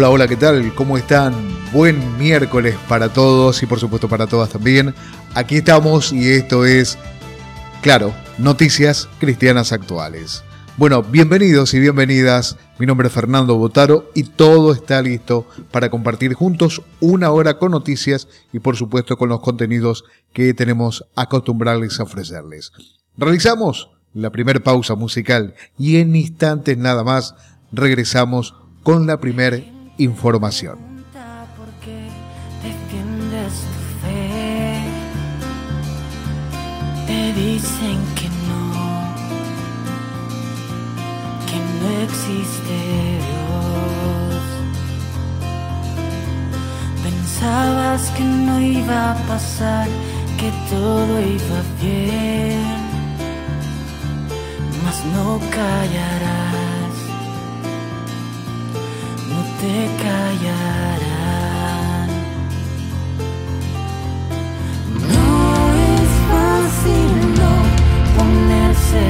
Hola, hola, ¿qué tal? ¿Cómo están? Buen miércoles para todos y por supuesto para todas también. Aquí estamos y esto es, claro, Noticias Cristianas Actuales. Bueno, bienvenidos y bienvenidas. Mi nombre es Fernando Botaro y todo está listo para compartir juntos una hora con noticias y por supuesto con los contenidos que tenemos acostumbrarles a ofrecerles. Realizamos la primera pausa musical y en instantes nada más regresamos con la primera información. Te dicen que no, que no existe Dios. Pensabas que no iba a pasar, que todo iba bien, mas no callarás te callarán. No es fácil no ponerse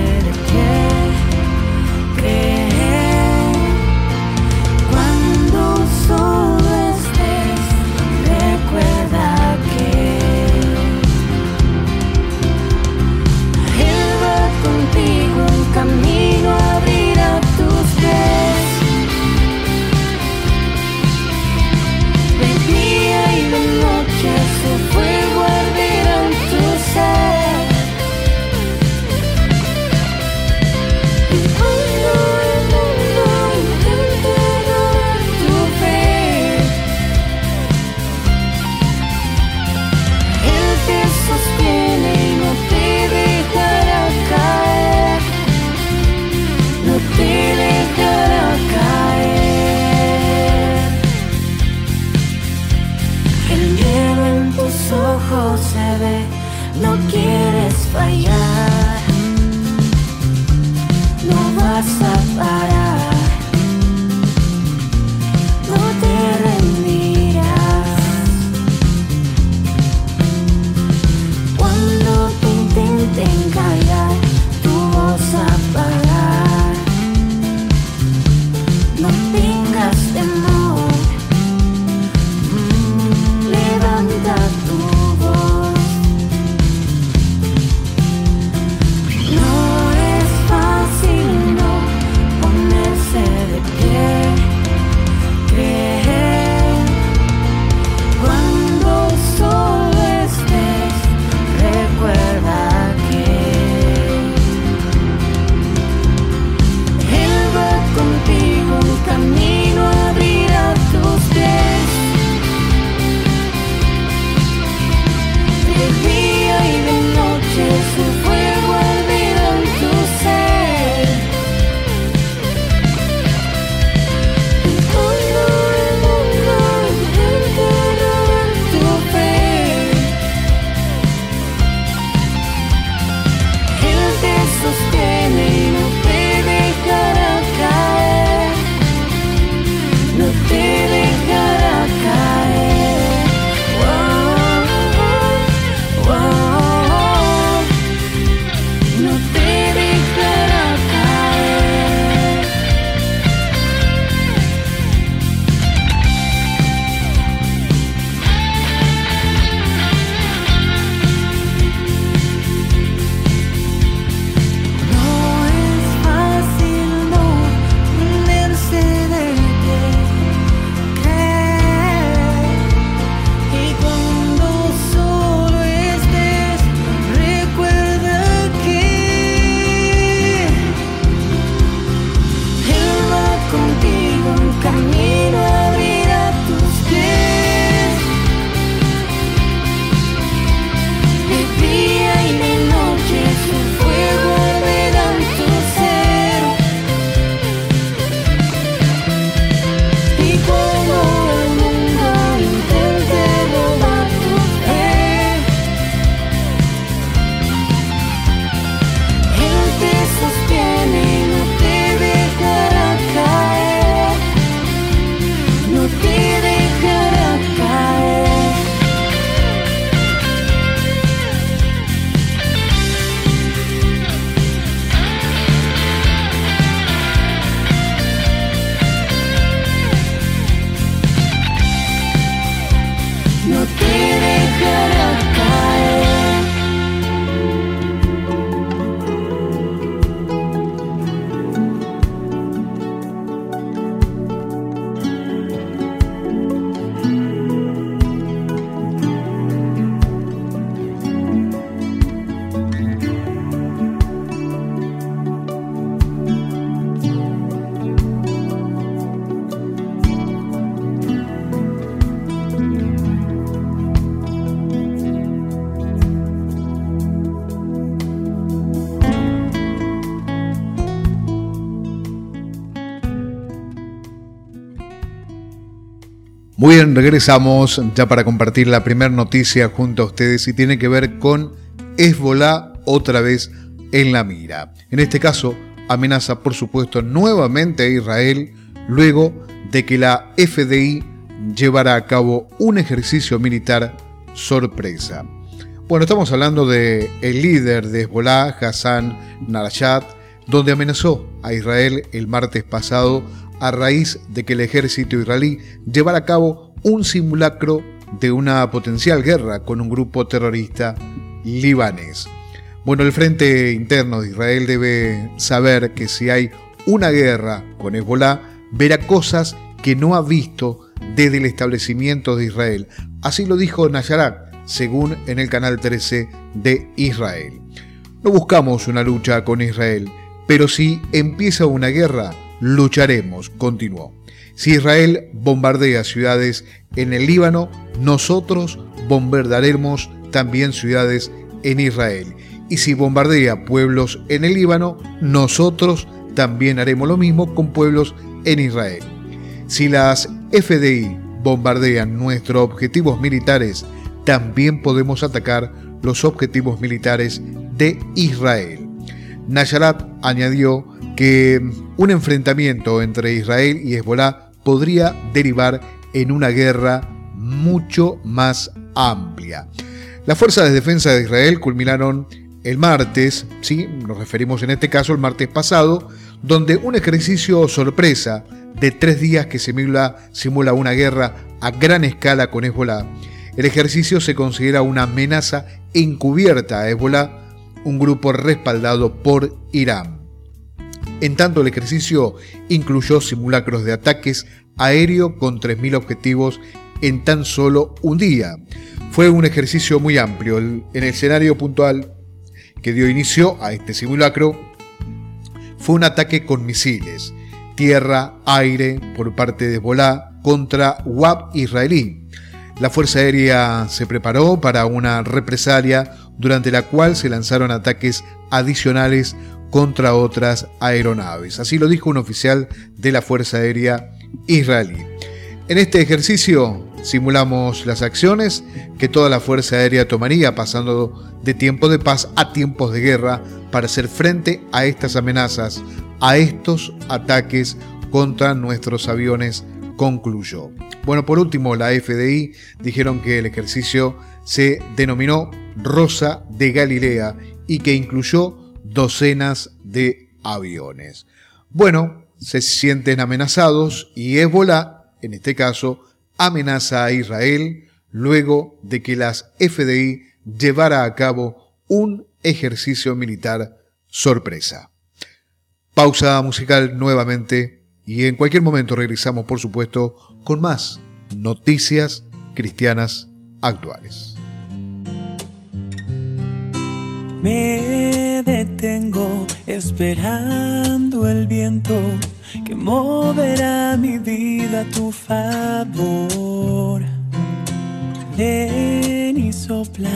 regresamos ya para compartir la primera noticia junto a ustedes y tiene que ver con Hezbollah otra vez en la mira. En este caso, amenaza por supuesto nuevamente a Israel luego de que la FDI llevara a cabo un ejercicio militar sorpresa. Bueno, estamos hablando de líder de Hezbollah, Hassan Narashat, donde amenazó a Israel el martes pasado a raíz de que el ejército israelí llevara a cabo un simulacro de una potencial guerra con un grupo terrorista libanés. Bueno, el frente interno de Israel debe saber que si hay una guerra con Hezbollah, verá cosas que no ha visto desde el establecimiento de Israel. Así lo dijo Nayarat, según en el canal 13 de Israel. No buscamos una lucha con Israel, pero si empieza una guerra, lucharemos, continuó. Si Israel bombardea ciudades en el Líbano, nosotros bombardaremos también ciudades en Israel. Y si bombardea pueblos en el Líbano, nosotros también haremos lo mismo con pueblos en Israel. Si las FDI bombardean nuestros objetivos militares, también podemos atacar los objetivos militares de Israel. Nayarat añadió que un enfrentamiento entre Israel y Hezbollah podría derivar en una guerra mucho más amplia. Las fuerzas de defensa de Israel culminaron el martes, sí, nos referimos en este caso al martes pasado, donde un ejercicio sorpresa de tres días que simula, simula una guerra a gran escala con Hezbollah. El ejercicio se considera una amenaza encubierta a Hezbollah, un grupo respaldado por Irán. En tanto, el ejercicio incluyó simulacros de ataques aéreo con 3.000 objetivos en tan solo un día. Fue un ejercicio muy amplio. En el escenario puntual que dio inicio a este simulacro fue un ataque con misiles, tierra, aire por parte de Hezbollah contra WAP israelí. La Fuerza Aérea se preparó para una represalia durante la cual se lanzaron ataques adicionales contra otras aeronaves. Así lo dijo un oficial de la Fuerza Aérea israelí. En este ejercicio simulamos las acciones que toda la Fuerza Aérea tomaría pasando de tiempo de paz a tiempos de guerra para hacer frente a estas amenazas, a estos ataques contra nuestros aviones, concluyó. Bueno, por último, la FDI dijeron que el ejercicio se denominó Rosa de Galilea y que incluyó docenas de aviones. Bueno, se sienten amenazados y Hezbollah, en este caso, amenaza a Israel luego de que las FDI llevara a cabo un ejercicio militar sorpresa. Pausa musical nuevamente y en cualquier momento regresamos, por supuesto, con más noticias cristianas actuales. Me detengo esperando el viento que moverá mi vida a tu favor. Ven y sopla,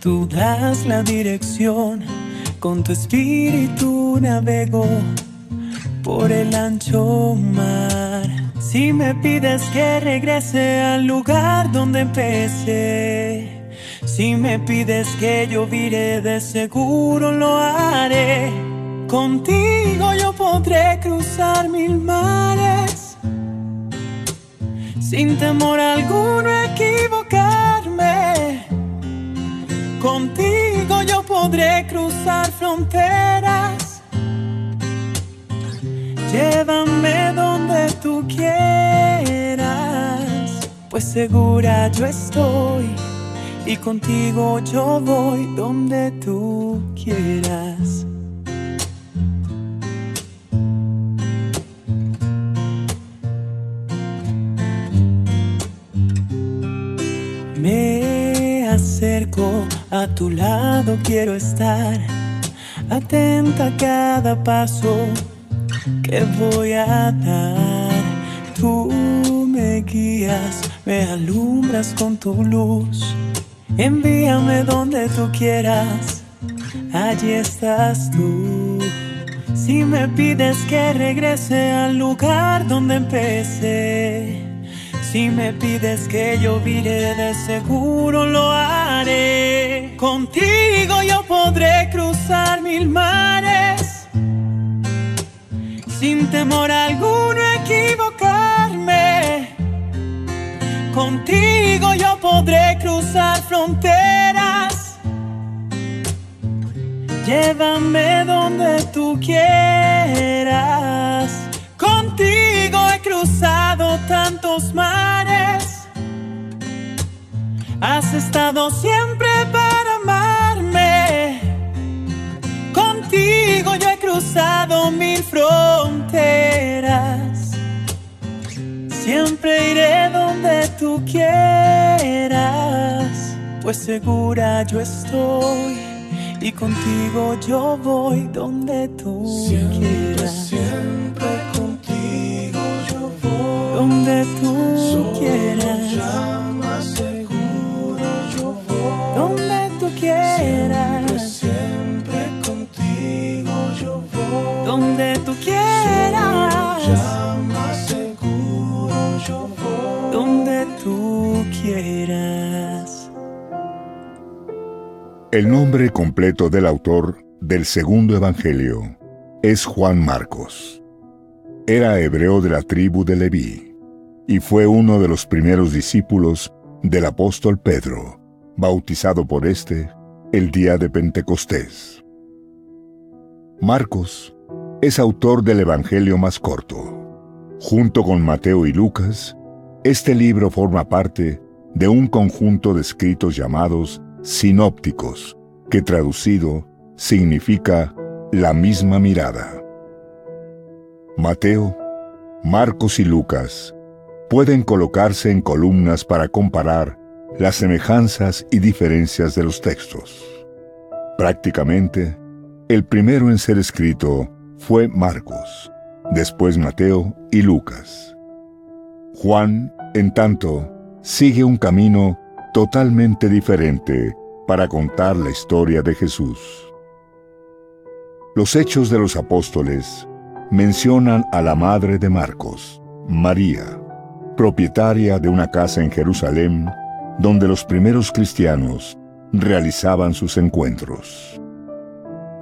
tú das la dirección, con tu espíritu navego por el ancho mar. Si me pides que regrese al lugar donde empecé si me pides que yo vire, de seguro lo haré. Contigo yo podré cruzar mil mares. Sin temor alguno equivocarme. Contigo yo podré cruzar fronteras. Llévame donde tú quieras, pues segura yo estoy y contigo yo voy donde tú quieras. Me acerco a tu lado, quiero estar atenta a cada paso que voy a dar. Tú me guías, me alumbras con tu luz Envíame donde tú quieras, allí estás tú. Si me pides que regrese al lugar donde empecé, Si me pides que yo vire, de seguro lo haré. Contigo yo podré cruzar mil mares. Sin temor alguno equivocarme. Contigo yo podré cruzar fronteras. Llévame donde tú quieras. Contigo he cruzado tantos mares. Has estado siempre para amarme. Quieras, pues segura yo estoy y contigo yo voy donde tú quieras. Siempre contigo yo voy. Donde tú El nombre completo del autor del segundo Evangelio es Juan Marcos. Era hebreo de la tribu de Leví y fue uno de los primeros discípulos del apóstol Pedro, bautizado por éste el día de Pentecostés. Marcos es autor del Evangelio más corto. Junto con Mateo y Lucas, este libro forma parte de un conjunto de escritos llamados sinópticos, que traducido significa la misma mirada. Mateo, Marcos y Lucas pueden colocarse en columnas para comparar las semejanzas y diferencias de los textos. Prácticamente, el primero en ser escrito fue Marcos, después Mateo y Lucas. Juan, en tanto, sigue un camino totalmente diferente para contar la historia de Jesús. Los hechos de los apóstoles mencionan a la madre de Marcos, María, propietaria de una casa en Jerusalén donde los primeros cristianos realizaban sus encuentros.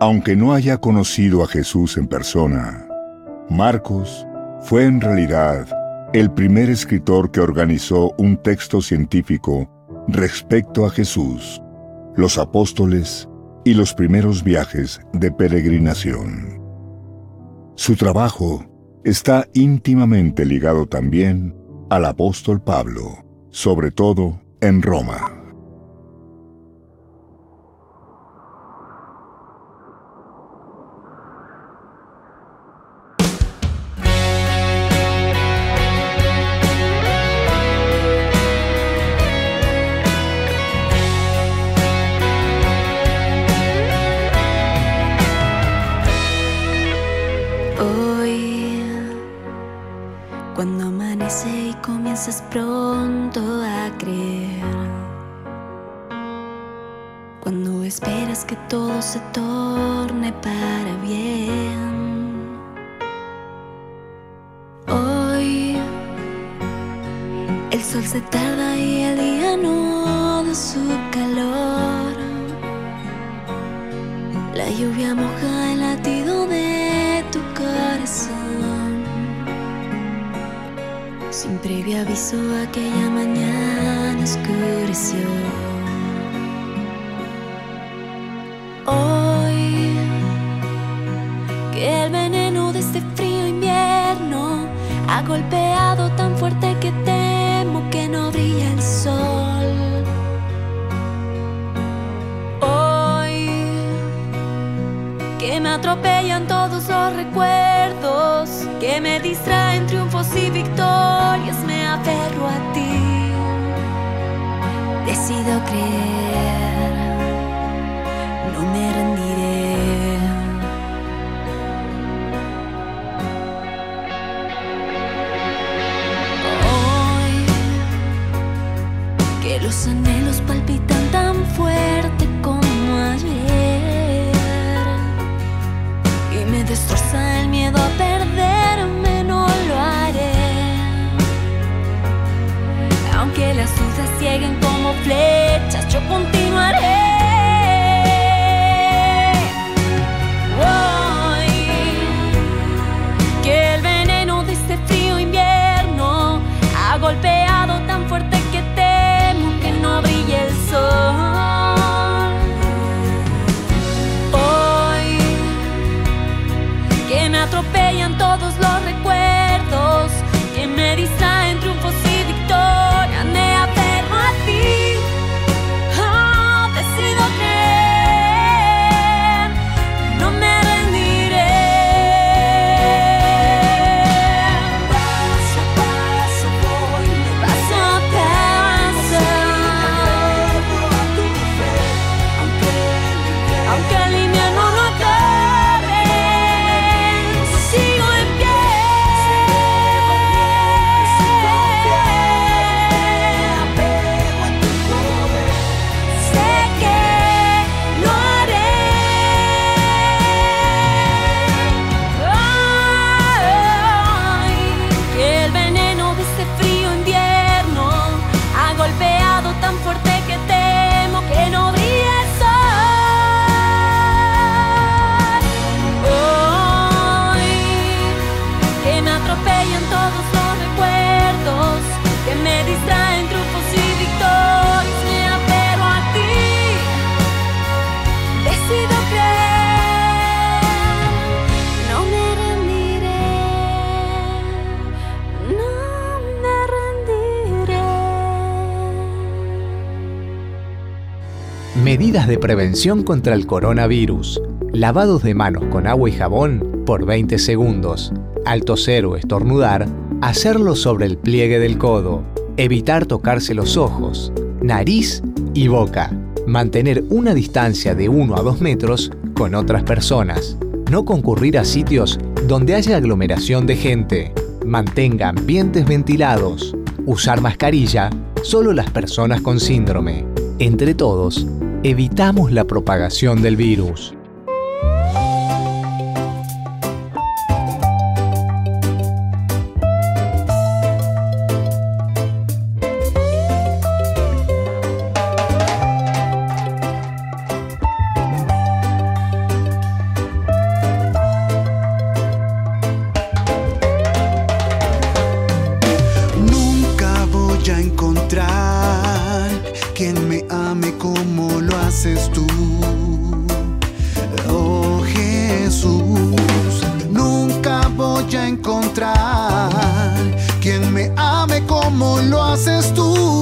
Aunque no haya conocido a Jesús en persona, Marcos fue en realidad el primer escritor que organizó un texto científico respecto a Jesús, los apóstoles y los primeros viajes de peregrinación. Su trabajo está íntimamente ligado también al apóstol Pablo, sobre todo en Roma. Que el veneno de este frío invierno ha golpeado tan fuerte que temo que no brilla el sol. Hoy, que me atropellan todos los recuerdos, que me distraen triunfos y victorias, me aferro a ti. Decido creer, de prevención contra el coronavirus. Lavados de manos con agua y jabón por 20 segundos. Al toser o estornudar, hacerlo sobre el pliegue del codo. Evitar tocarse los ojos, nariz y boca. Mantener una distancia de 1 a 2 metros con otras personas. No concurrir a sitios donde haya aglomeración de gente. Mantenga ambientes ventilados. Usar mascarilla solo las personas con síndrome. Entre todos, evitamos la propagación del virus. Nunca voy a encontrar quien me ame como haces tú. Oh Jesús, nunca voy a encontrar quien me ame como lo haces tú.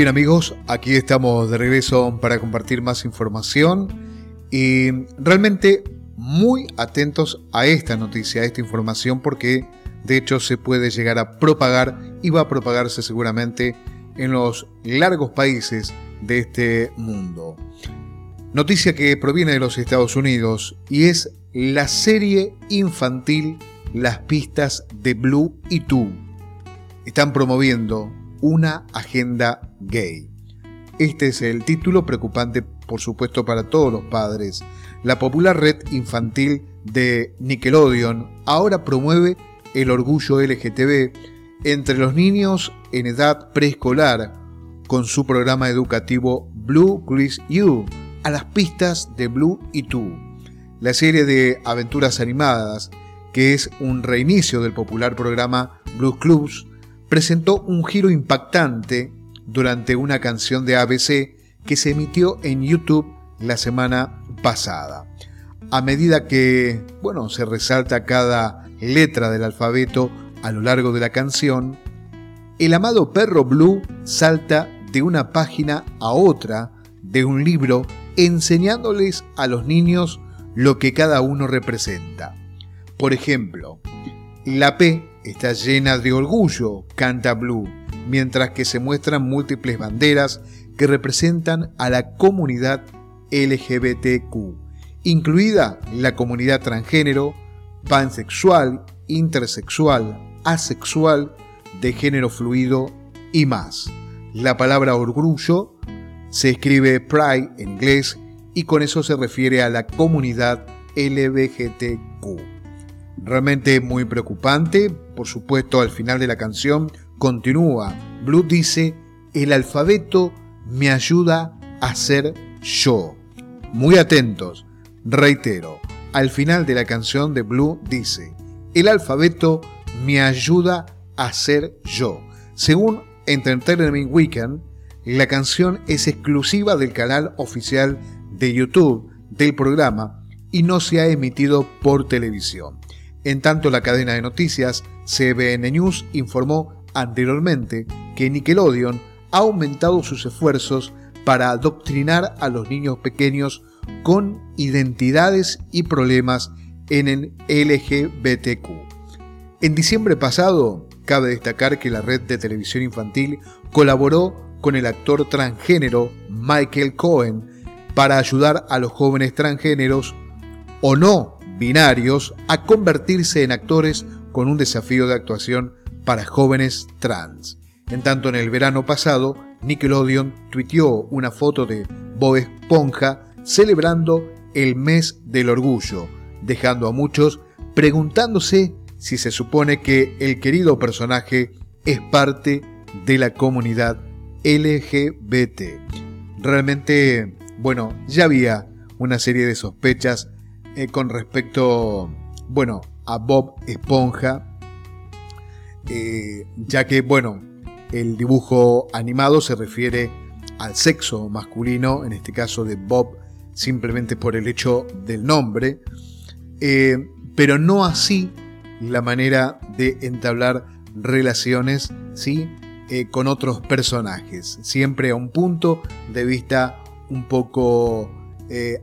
Bien amigos, aquí estamos de regreso para compartir más información y realmente muy atentos a esta noticia, a esta información porque de hecho se puede llegar a propagar y va a propagarse seguramente en los largos países de este mundo. Noticia que proviene de los Estados Unidos y es la serie infantil Las pistas de Blue y tú. Están promoviendo una agenda gay. Este es el título preocupante, por supuesto, para todos los padres. La popular red infantil de Nickelodeon ahora promueve el orgullo LGTB entre los niños en edad preescolar con su programa educativo Blue Chris You a las pistas de Blue y Tú. La serie de aventuras animadas, que es un reinicio del popular programa Blue Clubs, presentó un giro impactante durante una canción de ABC que se emitió en YouTube la semana pasada. A medida que, bueno, se resalta cada letra del alfabeto a lo largo de la canción, el amado perro Blue salta de una página a otra de un libro enseñándoles a los niños lo que cada uno representa. Por ejemplo, la P está llena de orgullo, canta Blue, mientras que se muestran múltiples banderas que representan a la comunidad LGBTQ, incluida la comunidad transgénero, pansexual, intersexual, asexual, de género fluido y más. La palabra orgullo se escribe pride en inglés y con eso se refiere a la comunidad LGBTQ. Realmente muy preocupante. Por supuesto, al final de la canción continúa. Blue dice, el alfabeto me ayuda a ser yo. Muy atentos. Reitero, al final de la canción de Blue dice, el alfabeto me ayuda a ser yo. Según Entertainment Weekend, la canción es exclusiva del canal oficial de YouTube del programa y no se ha emitido por televisión. En tanto, la cadena de noticias CBN News informó anteriormente que Nickelodeon ha aumentado sus esfuerzos para adoctrinar a los niños pequeños con identidades y problemas en el LGBTQ. En diciembre pasado, cabe destacar que la red de televisión infantil colaboró con el actor transgénero Michael Cohen para ayudar a los jóvenes transgéneros o no binarios a convertirse en actores con un desafío de actuación para jóvenes trans. En tanto, en el verano pasado, Nickelodeon tuiteó una foto de Bob Esponja celebrando el mes del orgullo, dejando a muchos preguntándose si se supone que el querido personaje es parte de la comunidad LGBT. Realmente, bueno, ya había una serie de sospechas eh, con respecto, bueno, a Bob Esponja, eh, ya que, bueno, el dibujo animado se refiere al sexo masculino, en este caso de Bob, simplemente por el hecho del nombre, eh, pero no así la manera de entablar relaciones, ¿sí? con otros personajes, siempre a un punto de vista un poco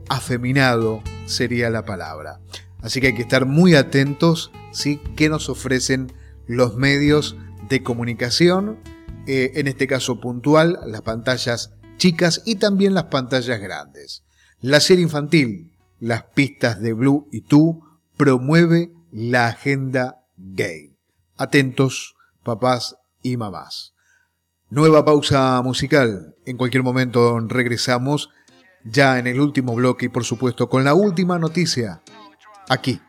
afeminado sería la palabra. Así que hay que estar muy atentos, ¿sí? ¿Qué nos ofrecen los medios de comunicación? Eh, en este caso puntual, las pantallas chicas y también las pantallas grandes. La serie infantil, Las pistas de Blue y tú, promueve la agenda gay. Atentos, papás y mamás. Nueva pausa musical. En cualquier momento regresamos ya en el último bloque y por supuesto con la última noticia, aquí,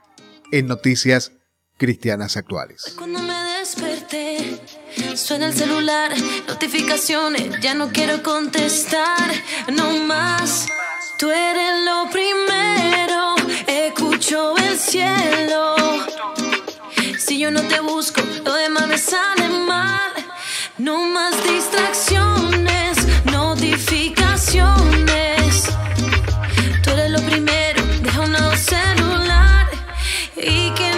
en Noticias Cristianas Actuales. Cuando me desperté, suena el celular, notificaciones, ya no quiero contestar, no más. Tú eres lo primero, escucho el cielo. Si yo no te busco, lo demás me sale mal. No más distracciones, notificaciones. Y que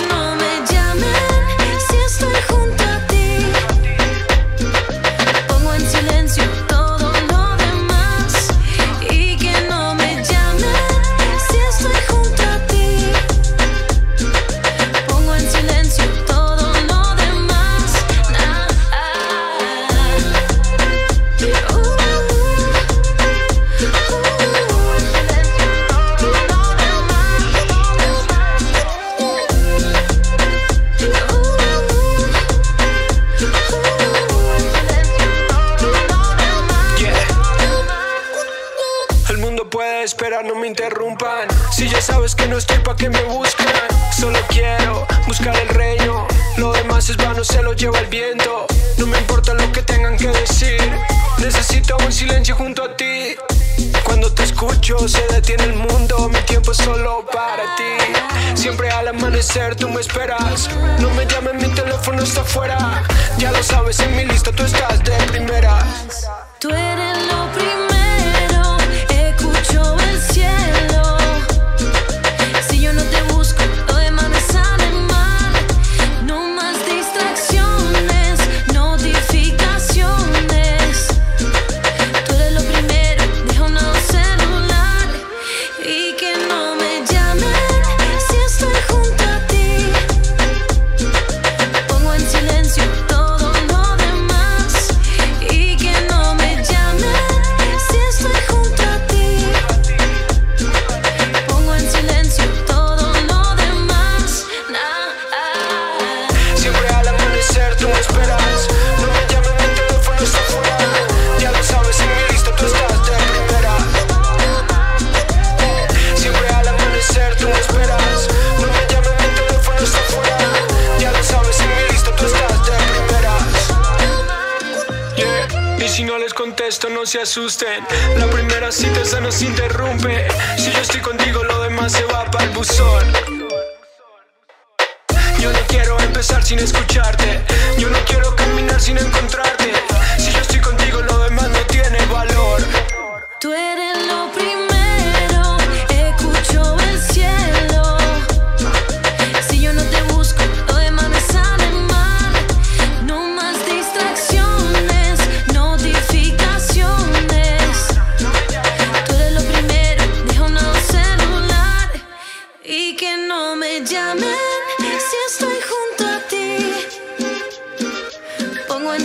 sabes que no estoy pa' que me busquen, solo quiero buscar el reino. Lo demás es vano, se lo lleva el viento. No me importa lo que tengan que decir. Necesito un silencio junto a ti. Cuando te escucho se detiene el mundo, mi tiempo es solo para ti. Siempre al amanecer tú me esperas. No me llames, mi teléfono está fuera. Ya lo sabes, en mi lista tú estás de primera. Tú eres se asusten. La primera cita esa nos interrumpe. Si yo estoy contigo, lo demás se va para el buzón.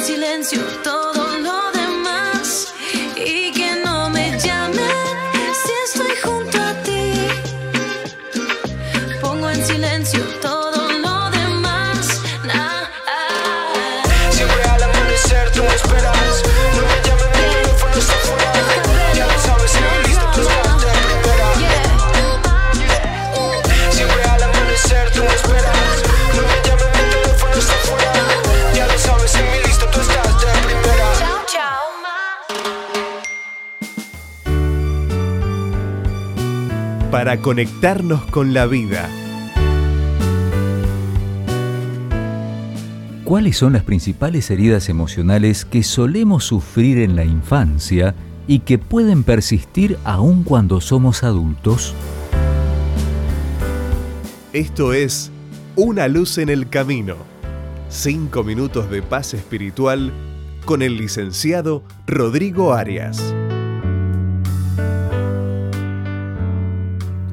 Silencio para conectarnos con la vida. ¿Cuáles son las principales heridas emocionales que solemos sufrir en la infancia y que pueden persistir aún cuando somos adultos? Esto es Una luz en el camino. Cinco minutos de paz espiritual con el licenciado Rodrigo Arias.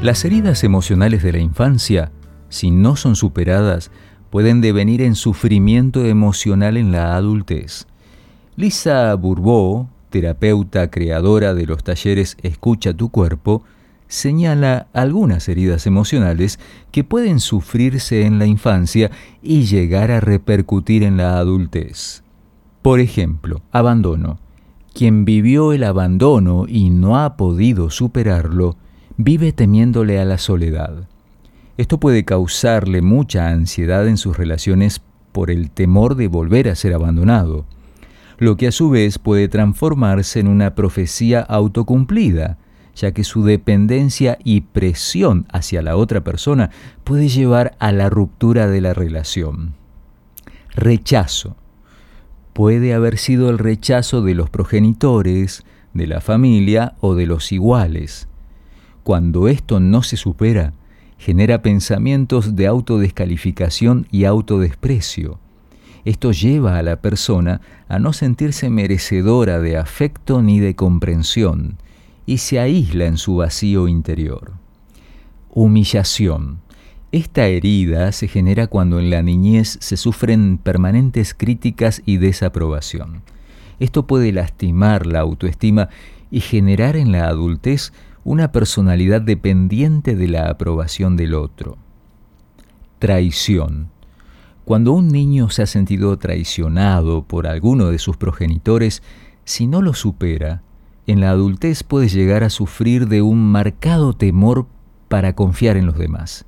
Las heridas emocionales de la infancia, si no son superadas, pueden devenir en sufrimiento emocional en la adultez. Lisa Bourbeau, terapeuta creadora de los talleres Escucha tu cuerpo, señala algunas heridas emocionales que pueden sufrirse en la infancia y llegar a repercutir en la adultez. Por ejemplo, abandono. Quien vivió el abandono y no ha podido superarlo, vive temiéndole a la soledad. Esto puede causarle mucha ansiedad en sus relaciones por el temor de volver a ser abandonado, lo que a su vez puede transformarse en una profecía autocumplida, ya que su dependencia y presión hacia la otra persona puede llevar a la ruptura de la relación. Rechazo. Puede haber sido el rechazo de los progenitores, de la familia o de los iguales. Cuando esto no se supera, genera pensamientos de autodescalificación y autodesprecio. Esto lleva a la persona a no sentirse merecedora de afecto ni de comprensión y se aísla en su vacío interior. Humillación. Esta herida se genera cuando en la niñez se sufren permanentes críticas y desaprobación. Esto puede lastimar la autoestima y generar en la adultez una personalidad dependiente de la aprobación del otro. Traición. Cuando un niño se ha sentido traicionado por alguno de sus progenitores, si no lo supera, en la adultez puede llegar a sufrir de un marcado temor para confiar en los demás.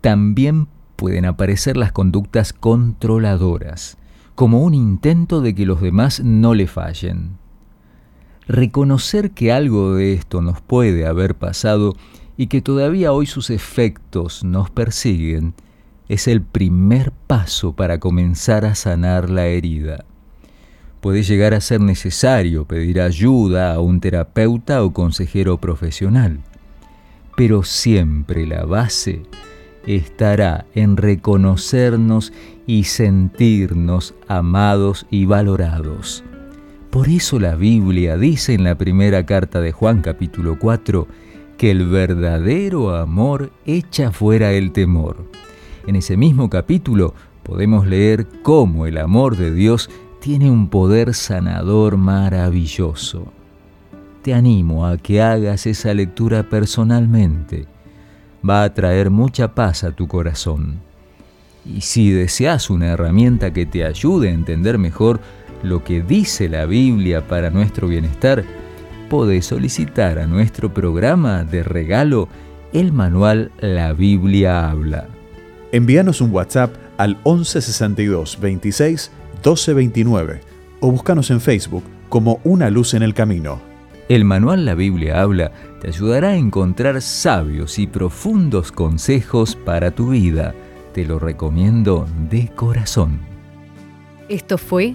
También pueden aparecer las conductas controladoras, como un intento de que los demás no le fallen. Reconocer que algo de esto nos puede haber pasado y que todavía hoy sus efectos nos persiguen es el primer paso para comenzar a sanar la herida. Puede llegar a ser necesario pedir ayuda a un terapeuta o consejero profesional, pero siempre la base estará en reconocernos y sentirnos amados y valorados. Por eso la Biblia dice en la primera carta de Juan capítulo 4 que el verdadero amor echa fuera el temor. En ese mismo capítulo podemos leer cómo el amor de Dios tiene un poder sanador maravilloso. Te animo a que hagas esa lectura personalmente. Va a traer mucha paz a tu corazón. Y si deseas una herramienta que te ayude a entender mejor lo que dice la Biblia para nuestro bienestar, podés solicitar a nuestro programa de regalo el manual La Biblia habla. Envíanos un WhatsApp al 1162 26 1229 o búscanos en Facebook como Una Luz en el Camino. El manual La Biblia habla te ayudará a encontrar sabios y profundos consejos para tu vida. Te lo recomiendo de corazón. Esto fue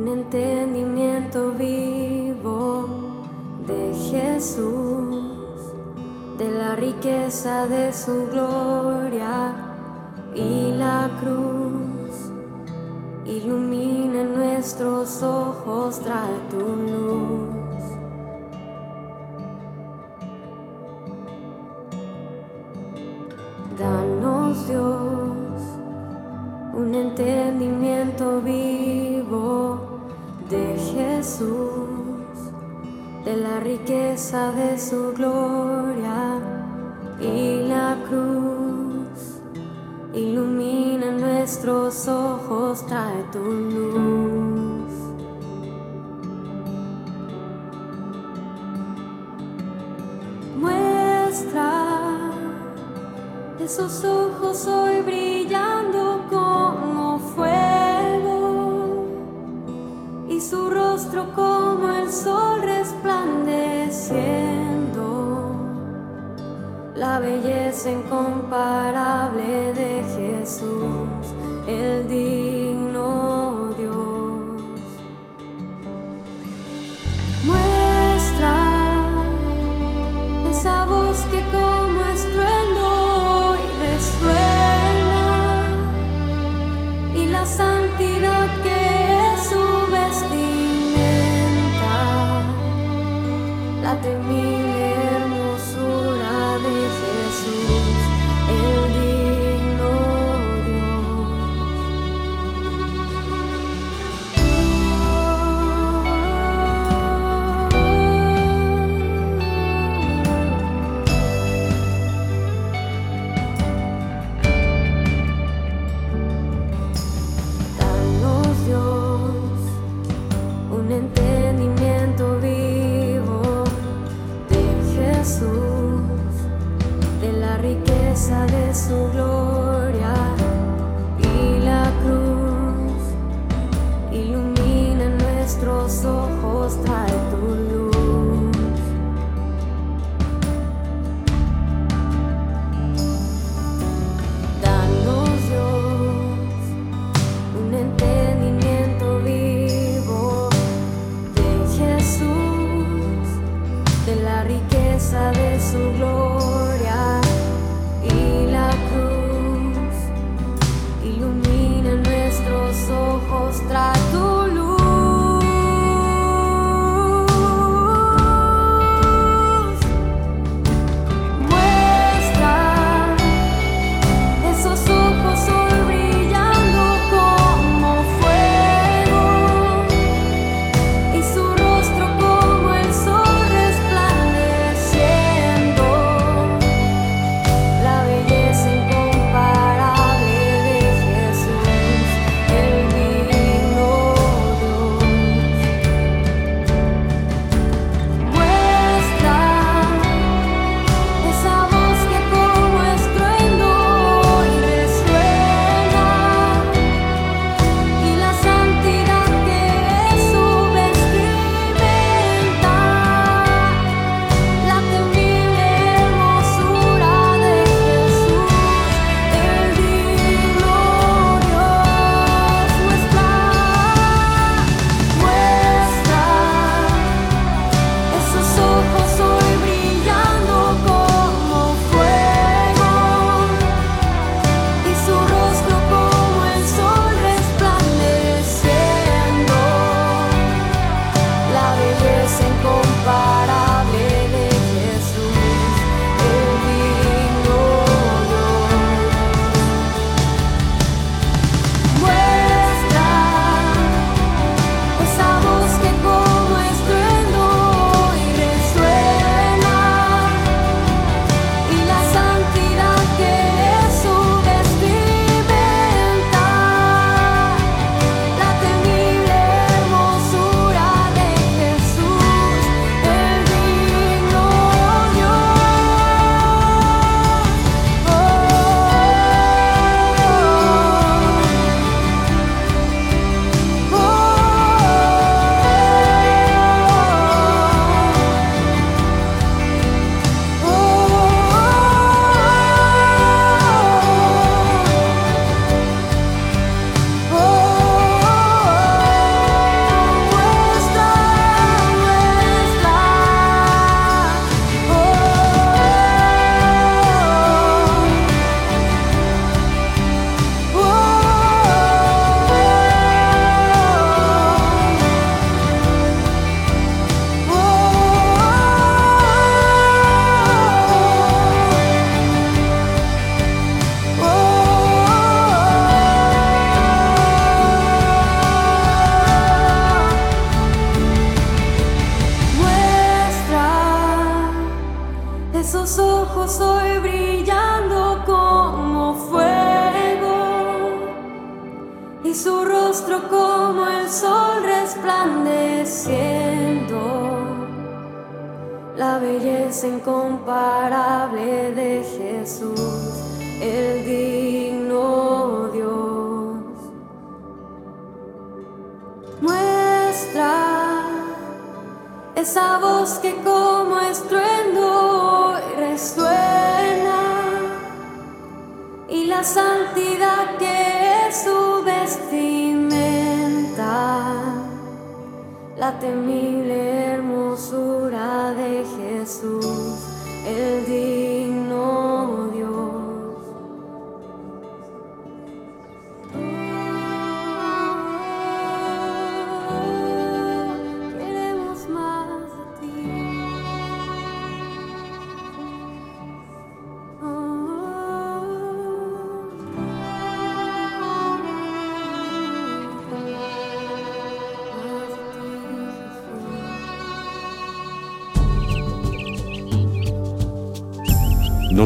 un entendimiento vivo de Jesús, de la riqueza de su gloria y la cruz. Ilumina nuestros ojos, trae tu luz. Esos incomparable de Jesús,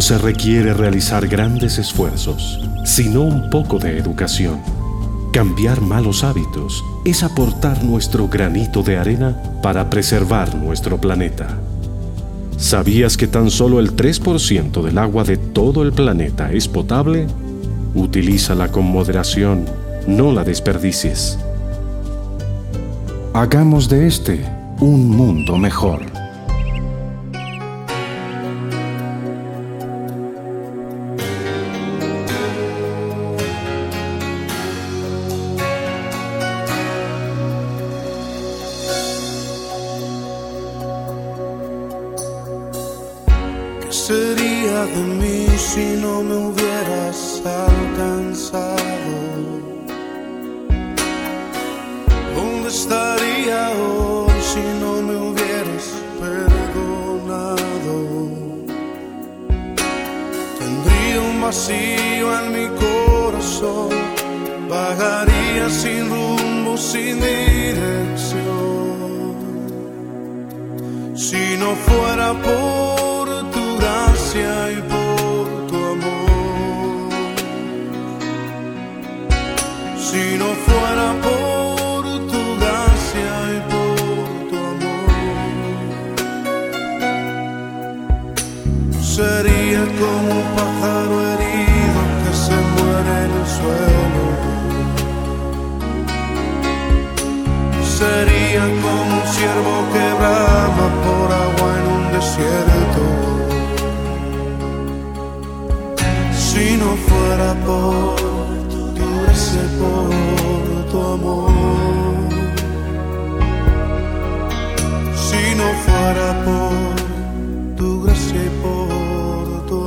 se requiere realizar grandes esfuerzos, sino un poco de educación. Cambiar malos hábitos es aportar nuestro granito de arena para preservar nuestro planeta. ¿Sabías que tan solo el 3% del agua de todo el planeta es potable? Utilízala con moderación, no la desperdicies. Hagamos de este un mundo mejor.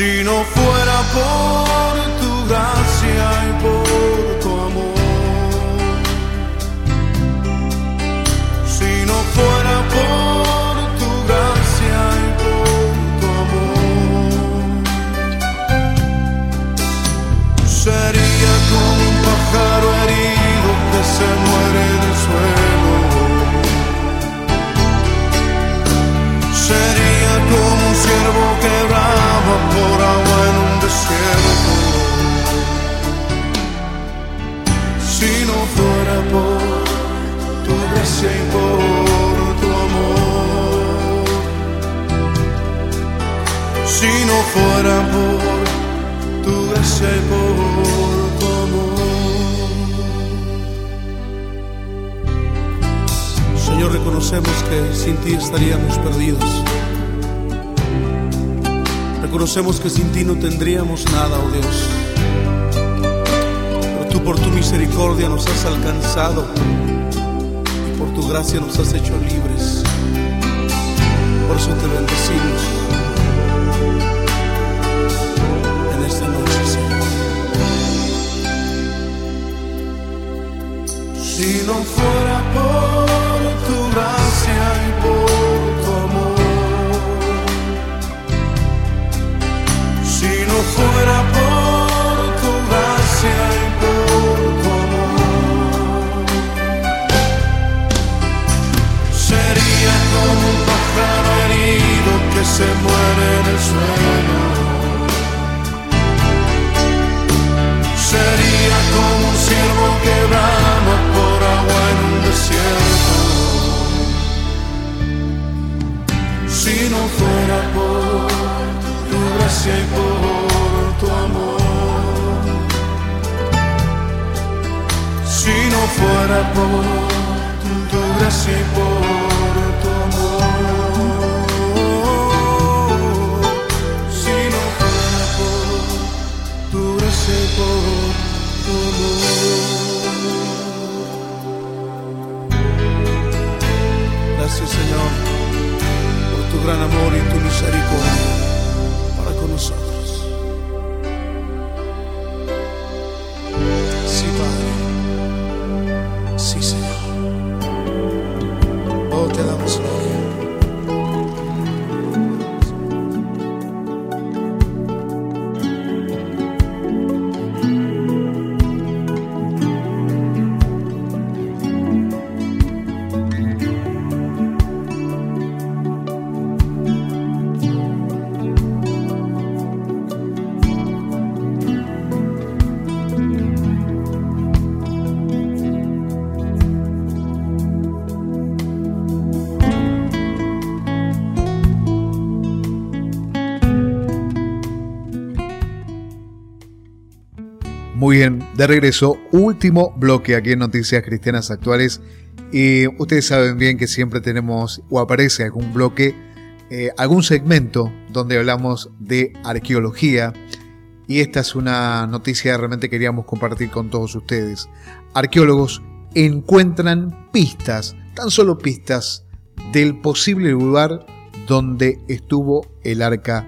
Si no fuera por tu gracia y por tu amor, si no fuera por tu gracia y por tu amor, sería como un pájaro herido que se muere en el suelo. En un desierto. Si no fuera por tu gracia y por tu amor. Si no fuera por tu gracia y por tu amor. Señor, reconocemos que sin ti estaríamos perdidos. Reconocemos que sin ti no tendríamos nada, oh Dios. Pero tú por tu misericordia nos has alcanzado y por tu gracia nos has hecho libres. Por eso te bendecimos de regreso, último bloque aquí en Noticias Cristianas Actuales. Y ustedes saben bien que siempre tenemos o aparece algún bloque, eh, algún segmento donde hablamos de arqueología. Y esta es una noticia que realmente queríamos compartir con todos ustedes. Arqueólogos encuentran pistas, tan solo pistas, del posible lugar donde estuvo el arca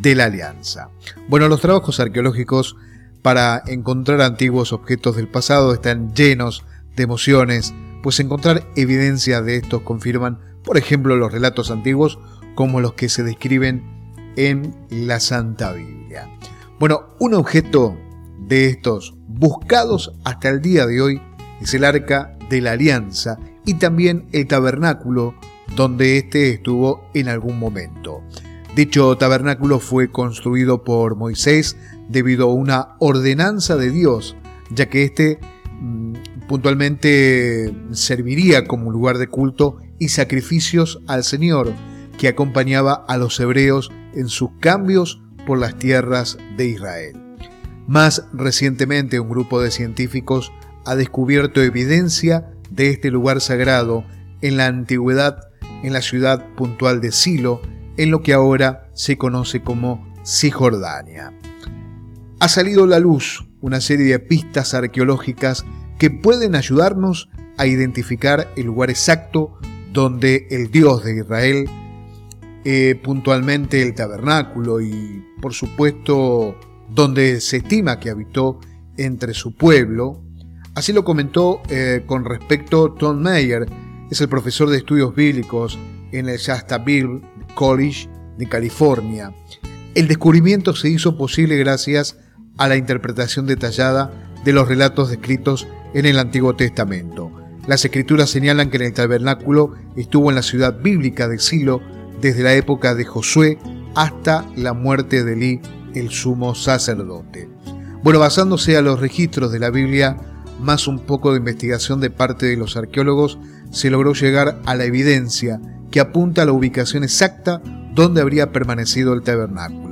de la alianza. Bueno, los trabajos arqueológicos para encontrar antiguos objetos del pasado están llenos de emociones, pues encontrar evidencia de estos confirman, por ejemplo, los relatos antiguos como los que se describen en la Santa Biblia. Bueno, un objeto de estos buscados hasta el día de hoy es el arca de la alianza y también el tabernáculo donde éste estuvo en algún momento. Dicho tabernáculo fue construido por Moisés debido a una ordenanza de Dios, ya que éste mm, puntualmente serviría como lugar de culto y sacrificios al Señor, que acompañaba a los hebreos en sus cambios por las tierras de Israel. Más recientemente, un grupo de científicos ha descubierto evidencia de este lugar sagrado en la antigüedad en la ciudad puntual de Silo, en lo que ahora se conoce como Cisjordania. Ha salido a la luz una serie de pistas arqueológicas que pueden ayudarnos a identificar el lugar exacto donde el Dios de Israel, eh, puntualmente el tabernáculo y por supuesto donde se estima que habitó entre su pueblo, así lo comentó eh, con respecto Tom Mayer, es el profesor de estudios bíblicos en el Shastabille College de California. El descubrimiento se hizo posible gracias a la interpretación detallada de los relatos descritos en el Antiguo Testamento. Las escrituras señalan que el tabernáculo estuvo en la ciudad bíblica de Silo desde la época de Josué hasta la muerte de Elí, el sumo sacerdote. Bueno, basándose a los registros de la Biblia, más un poco de investigación de parte de los arqueólogos, se logró llegar a la evidencia que apunta a la ubicación exacta donde habría permanecido el tabernáculo.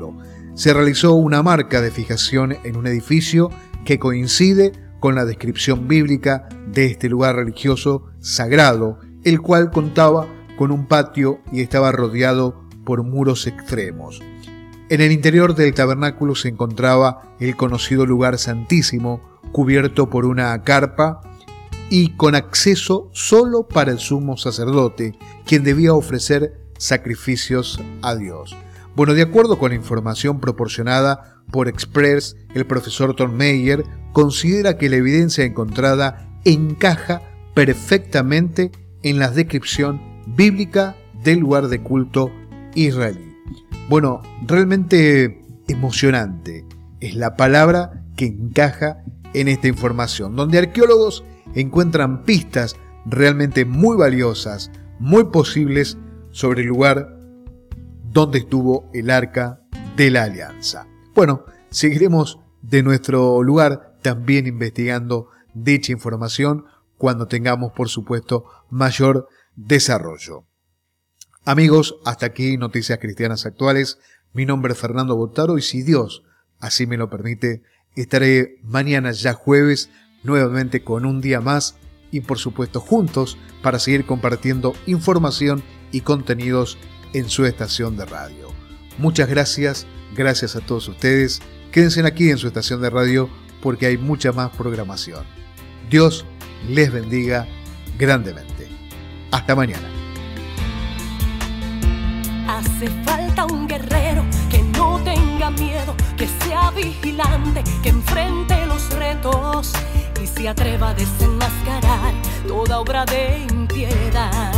Se realizó una marca de fijación en un edificio que coincide con la descripción bíblica de este lugar religioso sagrado, el cual contaba con un patio y estaba rodeado por muros extremos. En el interior del tabernáculo se encontraba el conocido lugar santísimo, cubierto por una carpa y con acceso solo para el sumo sacerdote, quien debía ofrecer sacrificios a Dios. Bueno, de acuerdo con la información proporcionada por Express, el profesor Tom Meyer considera que la evidencia encontrada encaja perfectamente en la descripción bíblica del lugar de culto israelí. Bueno, realmente emocionante es la palabra que encaja en esta información, donde arqueólogos encuentran pistas realmente muy valiosas, muy posibles sobre el lugar donde estuvo el arca de la alianza. Bueno, seguiremos de nuestro lugar también investigando dicha información cuando tengamos, por supuesto, mayor desarrollo. Amigos, hasta aquí Noticias Cristianas Actuales. Mi nombre es Fernando Botaro y si Dios así me lo permite, estaré mañana ya jueves nuevamente con un día más y por supuesto juntos para seguir compartiendo información y contenidos en su estación de radio. Muchas gracias, gracias a todos ustedes. Quédense aquí en su estación de radio porque hay mucha más programación. Dios les bendiga grandemente. Hasta mañana. Hace falta un guerrero que no tenga miedo, que sea vigilante, que enfrente los retos y se atreva a desenmascarar toda obra de impiedad.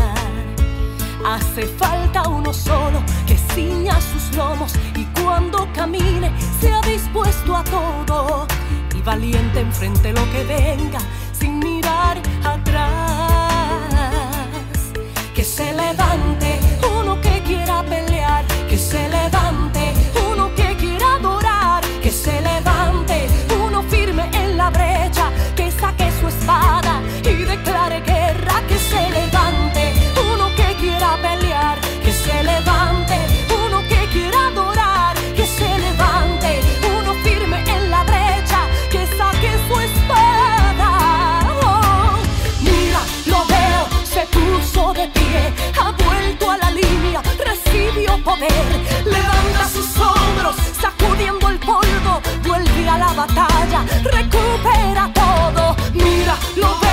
Hace falta uno solo que ciña sus lomos y cuando camine sea dispuesto a todo y valiente enfrente lo que venga sin mirar atrás. Que se levante uno que quiera pelear, que se levante Levanta sus hombros, sacudiendo el polvo, vuelve a la batalla, recupera todo. Mira, lo